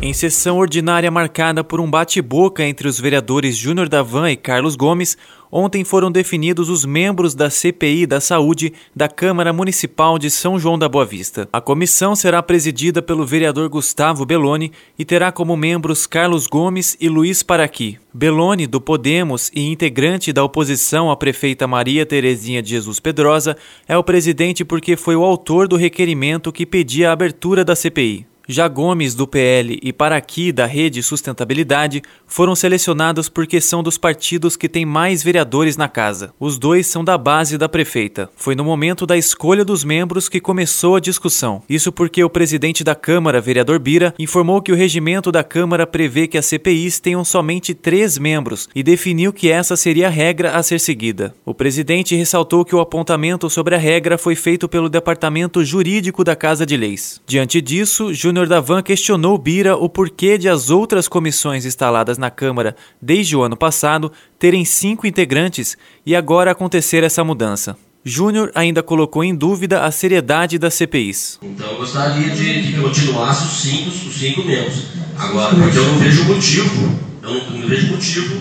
Em sessão ordinária marcada por um bate-boca entre os vereadores Júnior Davan e Carlos Gomes, ontem foram definidos os membros da CPI da Saúde da Câmara Municipal de São João da Boa Vista. A comissão será presidida pelo vereador Gustavo Belloni e terá como membros Carlos Gomes e Luiz Paraqui. Belloni, do Podemos e integrante da oposição à prefeita Maria Terezinha de Jesus Pedrosa, é o presidente porque foi o autor do requerimento que pedia a abertura da CPI. Já Gomes, do PL, e Paraqui, da Rede Sustentabilidade, foram selecionados porque são dos partidos que têm mais vereadores na casa. Os dois são da base da prefeita. Foi no momento da escolha dos membros que começou a discussão. Isso porque o presidente da Câmara, vereador Bira, informou que o regimento da Câmara prevê que as CPIs tenham somente três membros e definiu que essa seria a regra a ser seguida. O presidente ressaltou que o apontamento sobre a regra foi feito pelo Departamento Jurídico da Casa de Leis. Diante disso, Júnior Júnior Davan questionou Bira o porquê de as outras comissões instaladas na Câmara desde o ano passado terem cinco integrantes e agora acontecer essa mudança. Júnior ainda colocou em dúvida a seriedade das CPIs. Então eu gostaria de que continuasse os cinco, os cinco membros. Agora, porque eu não vejo motivo, eu não, não vejo motivo,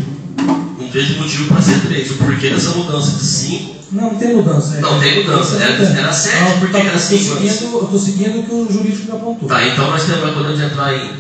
não vejo motivo para ser três. O porquê dessa mudança de cinco não, não tem mudança. Não tem mudança. Era, era 7, não, por que era 5 anos? Eu estou seguindo o que o jurídico me apontou. Tá, então nós podemos entrar em,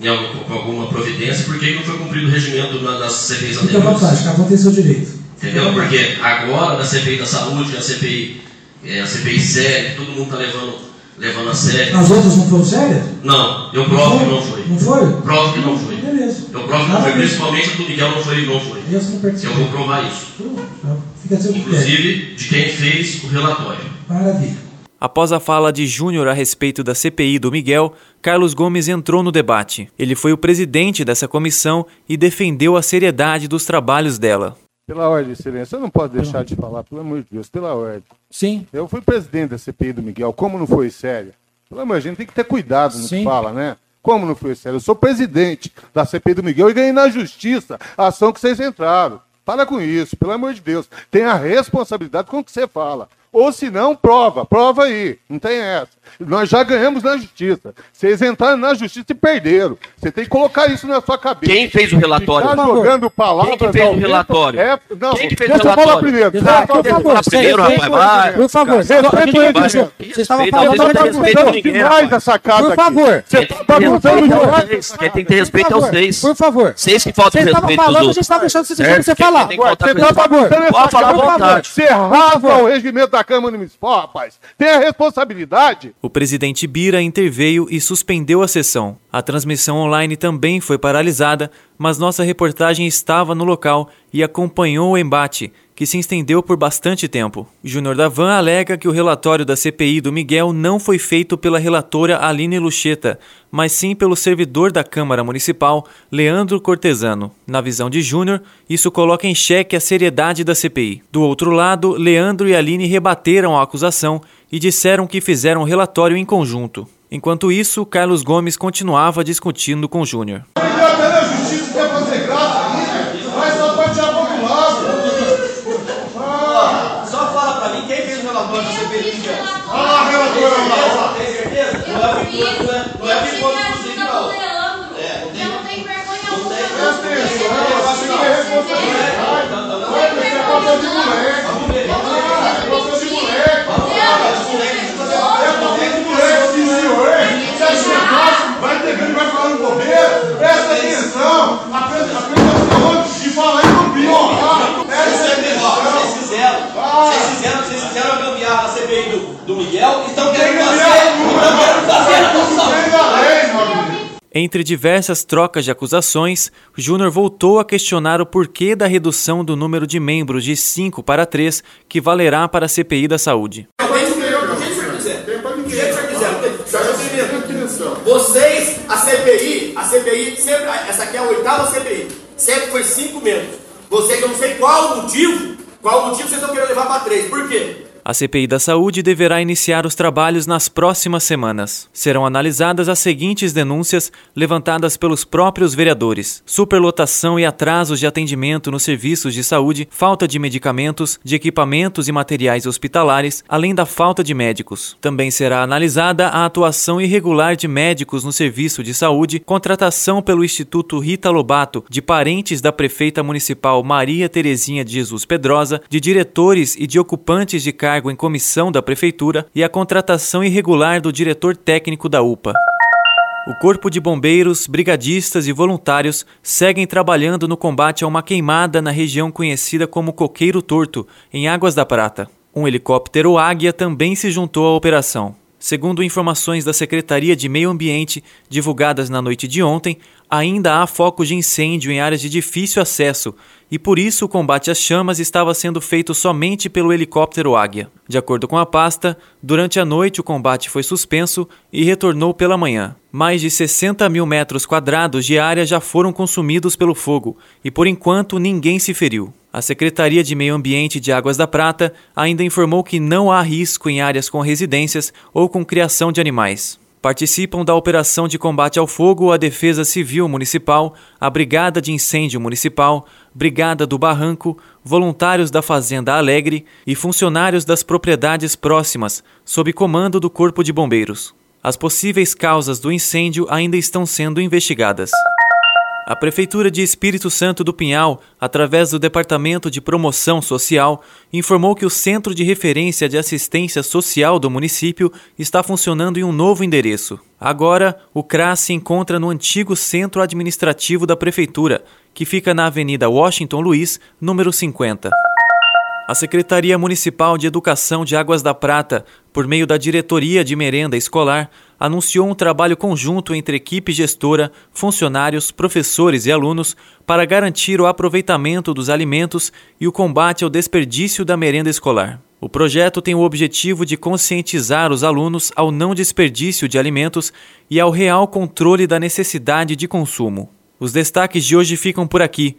em alguma, com alguma providência, porque não foi cumprido o regimento das CPIs anteriores. Fica à vontade, cada um tem seu direito. Entendeu? Porque agora, na CPI da saúde, a CPI, é, a CPI séria, todo mundo está levando, levando a sério. As outras não foram sérias? Não, eu provo que não foi. Não foi? Provo que não foi. Beleza. Eu provo que não foi, principalmente do Miguel não foi, não foi. Eu, eu vou provar isso. Seu Inclusive de quem fez o relatório. Maravilha. Após a fala de Júnior a respeito da CPI do Miguel, Carlos Gomes entrou no debate. Ele foi o presidente dessa comissão e defendeu a seriedade dos trabalhos dela. Pela ordem, excelência, eu não posso deixar de falar, pelo amor de Deus, pela ordem. Sim. Eu fui presidente da CPI do Miguel, como não foi séria? Pelo amor, a gente tem que ter cuidado no Sim. que fala, né? Como não foi sério? Eu sou presidente da CPI do Miguel e ganhei na justiça a ação que vocês entraram. Para com isso, pelo amor de Deus. Tenha responsabilidade com o que você fala. Ou se não, prova, prova aí. Não tem essa. Nós já ganhamos na justiça. Vocês entraram na justiça e perderam. Você tem que colocar isso na sua cabeça. Quem fez o relatório? Está jogando palavras. Quem que fez o relatório? É, não, Quem que fez deixa o relatório? eu falar primeiro. Ah, por favor, primeiro, rapaz. Vai. Por favor, Você estava falando tá bagunçando demais essa casa Por favor. Você está bagunçando demais. Quem tem que ter respeito aos seis. Por favor. Seis que faltam respeito aos outros. Você estava deixando você falar. Você está bagunçando essa casa. Você rasga o regimento da Câmara Municipal rapaz. Tenha responsabilidade. O presidente Bira interveio e suspendeu a sessão. A transmissão online também foi paralisada, mas nossa reportagem estava no local e acompanhou o embate, que se estendeu por bastante tempo. Júnior Davan alega que o relatório da CPI do Miguel não foi feito pela relatora Aline Lucheta, mas sim pelo servidor da Câmara Municipal, Leandro Cortesano. Na visão de Júnior, isso coloca em xeque a seriedade da CPI. Do outro lado, Leandro e Aline rebateram a acusação e disseram que fizeram o relatório em conjunto. Enquanto isso, Carlos Gomes continuava discutindo com Júnior. não é, é não é Zico, não. É, tem. Não vergonha. Não tem vergonha alguma. Não tem vergonha alguma. Não tem vergonha alguma. Não tem vergonha alguma. Entre diversas trocas de acusações, Júnior voltou a questionar o porquê da redução do número de membros de 5 para 3, que valerá para a CPI da Saúde. Vocês, a CPI, a CPI, sempre, essa aqui é a oitava CPI, sempre foi cinco membros. Você que eu não sei qual o motivo, qual o motivo vocês estão querendo levar para três. Por quê? A CPI da Saúde deverá iniciar os trabalhos nas próximas semanas. Serão analisadas as seguintes denúncias levantadas pelos próprios vereadores: superlotação e atrasos de atendimento nos serviços de saúde, falta de medicamentos, de equipamentos e materiais hospitalares, além da falta de médicos. Também será analisada a atuação irregular de médicos no serviço de saúde, contratação pelo Instituto Rita Lobato de parentes da prefeita municipal Maria Terezinha de Jesus Pedrosa, de diretores e de ocupantes de cargos cargo em comissão da Prefeitura e a contratação irregular do diretor técnico da UPA. O Corpo de Bombeiros, brigadistas e voluntários seguem trabalhando no combate a uma queimada na região conhecida como Coqueiro Torto, em Águas da Prata. Um helicóptero Águia também se juntou à operação. Segundo informações da Secretaria de Meio Ambiente divulgadas na noite de ontem, ainda há focos de incêndio em áreas de difícil acesso e por isso o combate às chamas estava sendo feito somente pelo helicóptero Águia. De acordo com a pasta, durante a noite o combate foi suspenso e retornou pela manhã. Mais de 60 mil metros quadrados de área já foram consumidos pelo fogo e por enquanto ninguém se feriu. A Secretaria de Meio Ambiente de Águas da Prata ainda informou que não há risco em áreas com residências ou com criação de animais. Participam da operação de combate ao fogo a Defesa Civil Municipal, a Brigada de Incêndio Municipal, Brigada do Barranco, voluntários da Fazenda Alegre e funcionários das propriedades próximas, sob comando do Corpo de Bombeiros. As possíveis causas do incêndio ainda estão sendo investigadas. A Prefeitura de Espírito Santo do Pinhal, através do Departamento de Promoção Social, informou que o Centro de Referência de Assistência Social do município está funcionando em um novo endereço. Agora, o CRAS se encontra no antigo Centro Administrativo da Prefeitura, que fica na Avenida Washington Luiz, número 50. A Secretaria Municipal de Educação de Águas da Prata, por meio da Diretoria de Merenda Escolar, anunciou um trabalho conjunto entre equipe gestora, funcionários, professores e alunos para garantir o aproveitamento dos alimentos e o combate ao desperdício da merenda escolar. O projeto tem o objetivo de conscientizar os alunos ao não desperdício de alimentos e ao real controle da necessidade de consumo. Os destaques de hoje ficam por aqui.